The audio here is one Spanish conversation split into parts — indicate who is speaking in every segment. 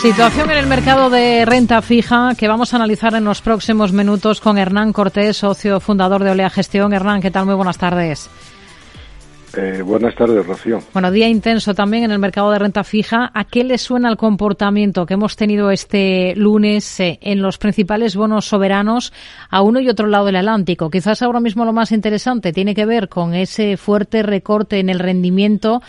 Speaker 1: Situación en el mercado de renta fija que vamos a analizar en los próximos minutos con Hernán Cortés, socio fundador de Olea Gestión. Hernán, ¿qué tal? Muy buenas tardes.
Speaker 2: Eh, buenas tardes, Rocío.
Speaker 1: Bueno, día intenso también en el mercado de renta fija. ¿A qué le suena el comportamiento que hemos tenido este lunes eh, en los principales bonos soberanos a uno y otro lado del Atlántico? Quizás ahora mismo lo más interesante tiene que ver con ese fuerte recorte en el rendimiento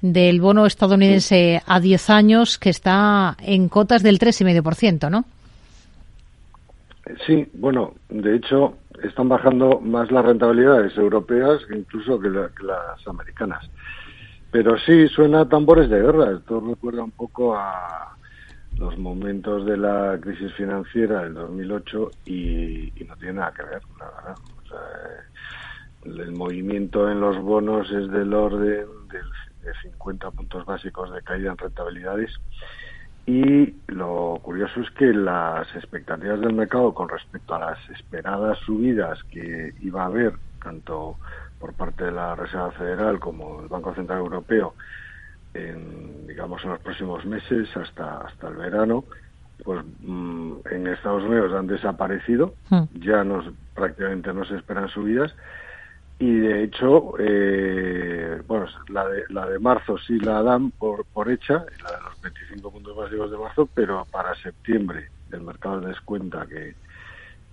Speaker 1: del bono estadounidense a 10 años que está en cotas del 3,5%, ¿no?
Speaker 2: Sí, bueno, de hecho están bajando más las rentabilidades europeas incluso que, las americanas. Pero sí, suena a tambores de guerra. Esto recuerda un poco a los momentos de la crisis financiera del 2008 y, no tiene nada que ver, la verdad. el movimiento en los bonos es del orden del de 50 puntos básicos de caída en rentabilidades. Y lo curioso es que las expectativas del mercado con respecto a las esperadas subidas que iba a haber, tanto por parte de la Reserva Federal como el Banco Central Europeo, en, digamos, en los próximos meses hasta, hasta el verano, pues mm, en Estados Unidos han desaparecido, hmm. ya nos, prácticamente no se esperan subidas y de hecho, eh, bueno, la de, la de marzo sí la dan por, por hecha, la de los 25 puntos básicos de marzo, pero para septiembre el mercado descuenta que,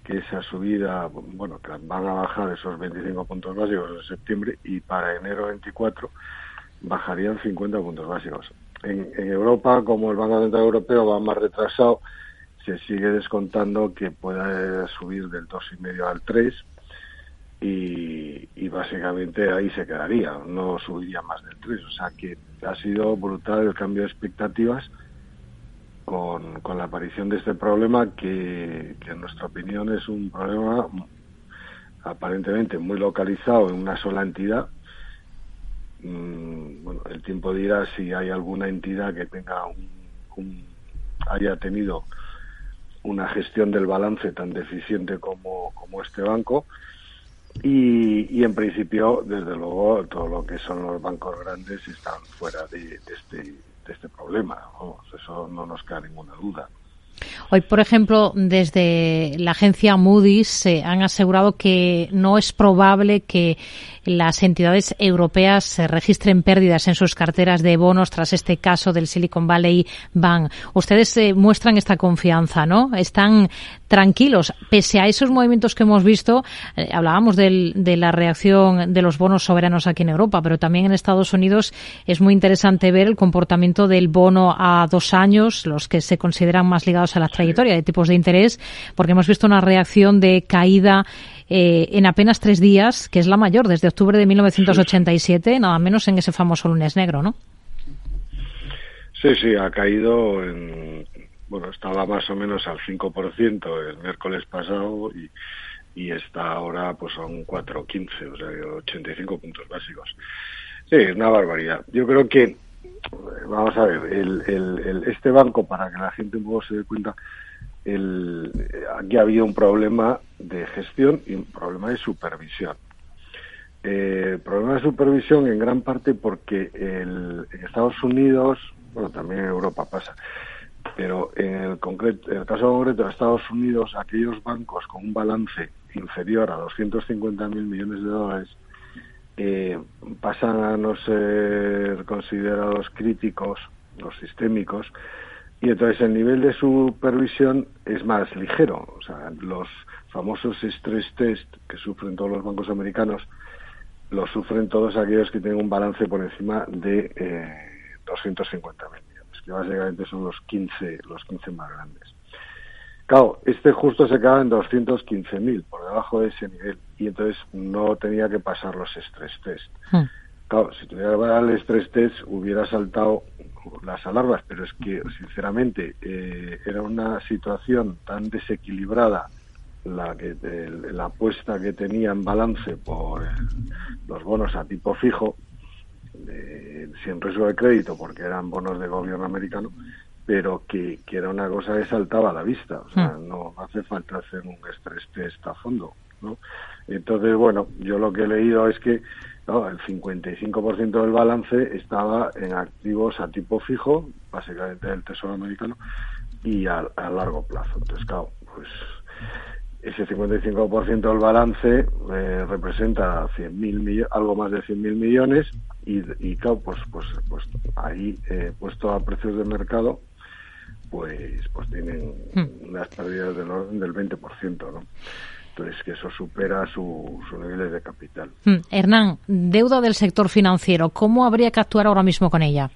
Speaker 2: que esa subida, bueno, que van a bajar esos 25 puntos básicos en septiembre y para enero 24 bajarían 50 puntos básicos. En, en Europa, como el Banco Central Europeo va más retrasado, se sigue descontando que pueda subir del 2,5 al 3 y, básicamente ahí se quedaría, no subiría más del 3. O sea que ha sido brutal el cambio de expectativas con, con la aparición de este problema que, en nuestra opinión es un problema aparentemente muy localizado en una sola entidad. Mm, bueno, el tiempo dirá si hay alguna entidad que tenga un, haya tenido una gestión del balance tan deficiente como, como este banco y, en principio, desde luego, todo lo que son los bancos grandes están fuera de, este, de este problema. Eso no nos queda ninguna duda.
Speaker 1: Hoy, por ejemplo, desde la agencia Moody's se han asegurado que no es probable que las entidades europeas se registren pérdidas en sus carteras de bonos tras este caso del Silicon Valley Bank. Ustedes eh, muestran esta confianza, ¿no? Están tranquilos, pese a esos movimientos que hemos visto. Eh, hablábamos de la reacción de los bonos soberanos aquí en Europa, pero también en Estados Unidos es muy interesante ver el comportamiento del bono a dos años, los que se consideran más ligados a la trayectoria de tipos de interés, porque hemos visto una reacción de caída eh, en apenas tres días, que es la mayor desde octubre de 1987, nada menos en ese famoso lunes negro, ¿no?
Speaker 2: Sí, sí, ha caído en, bueno, estaba más o menos al 5% el miércoles pasado y, y está ahora pues a un 4,15, o sea, 85 puntos básicos. Sí, es una barbaridad. Yo creo que, vamos a ver, el, el, este banco, para que la gente un poco se dé cuenta, el, aquí había un problema de gestión y un problema de supervisión. Eh, problema de supervisión en gran parte porque el, en Estados Unidos, bueno, también en Europa pasa, pero en el, concreto, en el caso concreto de Estados Unidos, aquellos bancos con un balance inferior a 250 mil millones de dólares eh, pasan a no ser considerados críticos, los sistémicos, y entonces el nivel de supervisión es más ligero. O sea, los famosos stress test que sufren todos los bancos americanos los sufren todos aquellos que tienen un balance por encima de eh, 250 mil millones, que básicamente son los 15, los 15 más grandes. Claro, este justo se quedaba en 215 mil, por debajo de ese nivel, y entonces no tenía que pasar los stress test. Hmm. Claro, si tuviera que pasar el stress test hubiera saltado las alarmas, pero es que, sinceramente, eh, era una situación tan desequilibrada la que la apuesta que tenía en balance por los bonos a tipo fijo sin riesgo de crédito porque eran bonos de gobierno americano pero que, que era una cosa que saltaba a la vista o sea hmm. no hace falta hacer un estrés test a fondo no entonces bueno yo lo que he leído es que no, el 55% del balance estaba en activos a tipo fijo, básicamente del Tesoro americano, y a, largo plazo. Entonces, claro, pues ese 55% del balance eh, representa 100 algo más de 100.000 millones y, y, claro, pues, pues, pues ahí eh, puesto a precios de mercado, pues, pues tienen hmm. unas pérdidas del orden del 20%, ¿no? Entonces, que eso supera su, su nivel de capital.
Speaker 1: Hmm. Hernán, deuda del sector financiero, ¿cómo habría que actuar ahora mismo con ella?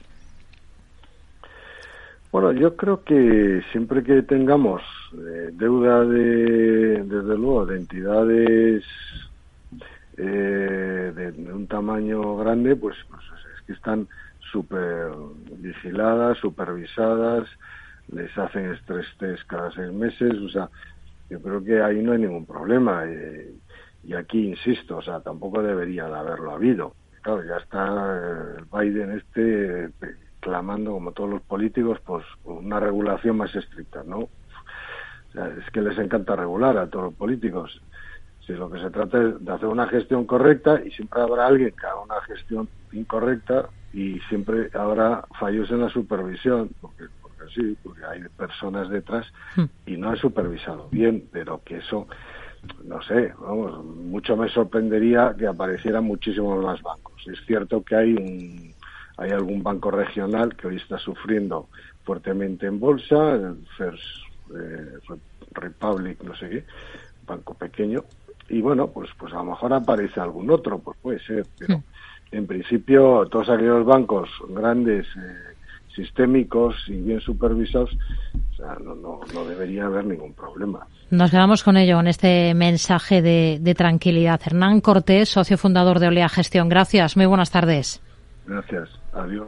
Speaker 2: Bueno, yo creo que siempre que tengamos eh, deuda de, desde luego, de entidades eh, de, un tamaño grande, pues, pues es que están súper vigiladas, supervisadas, les hacen estrés test cada seis meses, o sea, yo creo que ahí no hay ningún problema. Eh, y aquí insisto, o sea, tampoco debería de haberlo habido. Claro, ya está el Biden este clamando, como todos los políticos, pues una regulación más estricta, ¿no? es que les encanta regular a todos los políticos. Si lo que se trata es de hacer una gestión correcta y siempre habrá alguien que haga una gestión incorrecta y siempre habrá fallos en la supervisión, porque, sí, porque hay personas detrás hmm. y no he supervisado bien, pero que eso, no sé, vamos, mucho me sorprendería que aparecieran muchísimos más bancos. Es cierto que hay un hay algún banco regional que hoy está sufriendo fuertemente en bolsa, el First eh, Republic, no sé qué, banco pequeño, y bueno, pues, pues a lo mejor aparece algún otro, pues puede ser, pero en principio todos aquellos bancos grandes, eh, sistémicos y bien supervisados, o sea, no, no, no, debería haber ningún problema.
Speaker 1: Nos quedamos con ello, en este mensaje de, de tranquilidad. Hernán Cortés, socio fundador de Olea Gestión. Gracias, muy buenas tardes.
Speaker 2: Gracias. Adiós.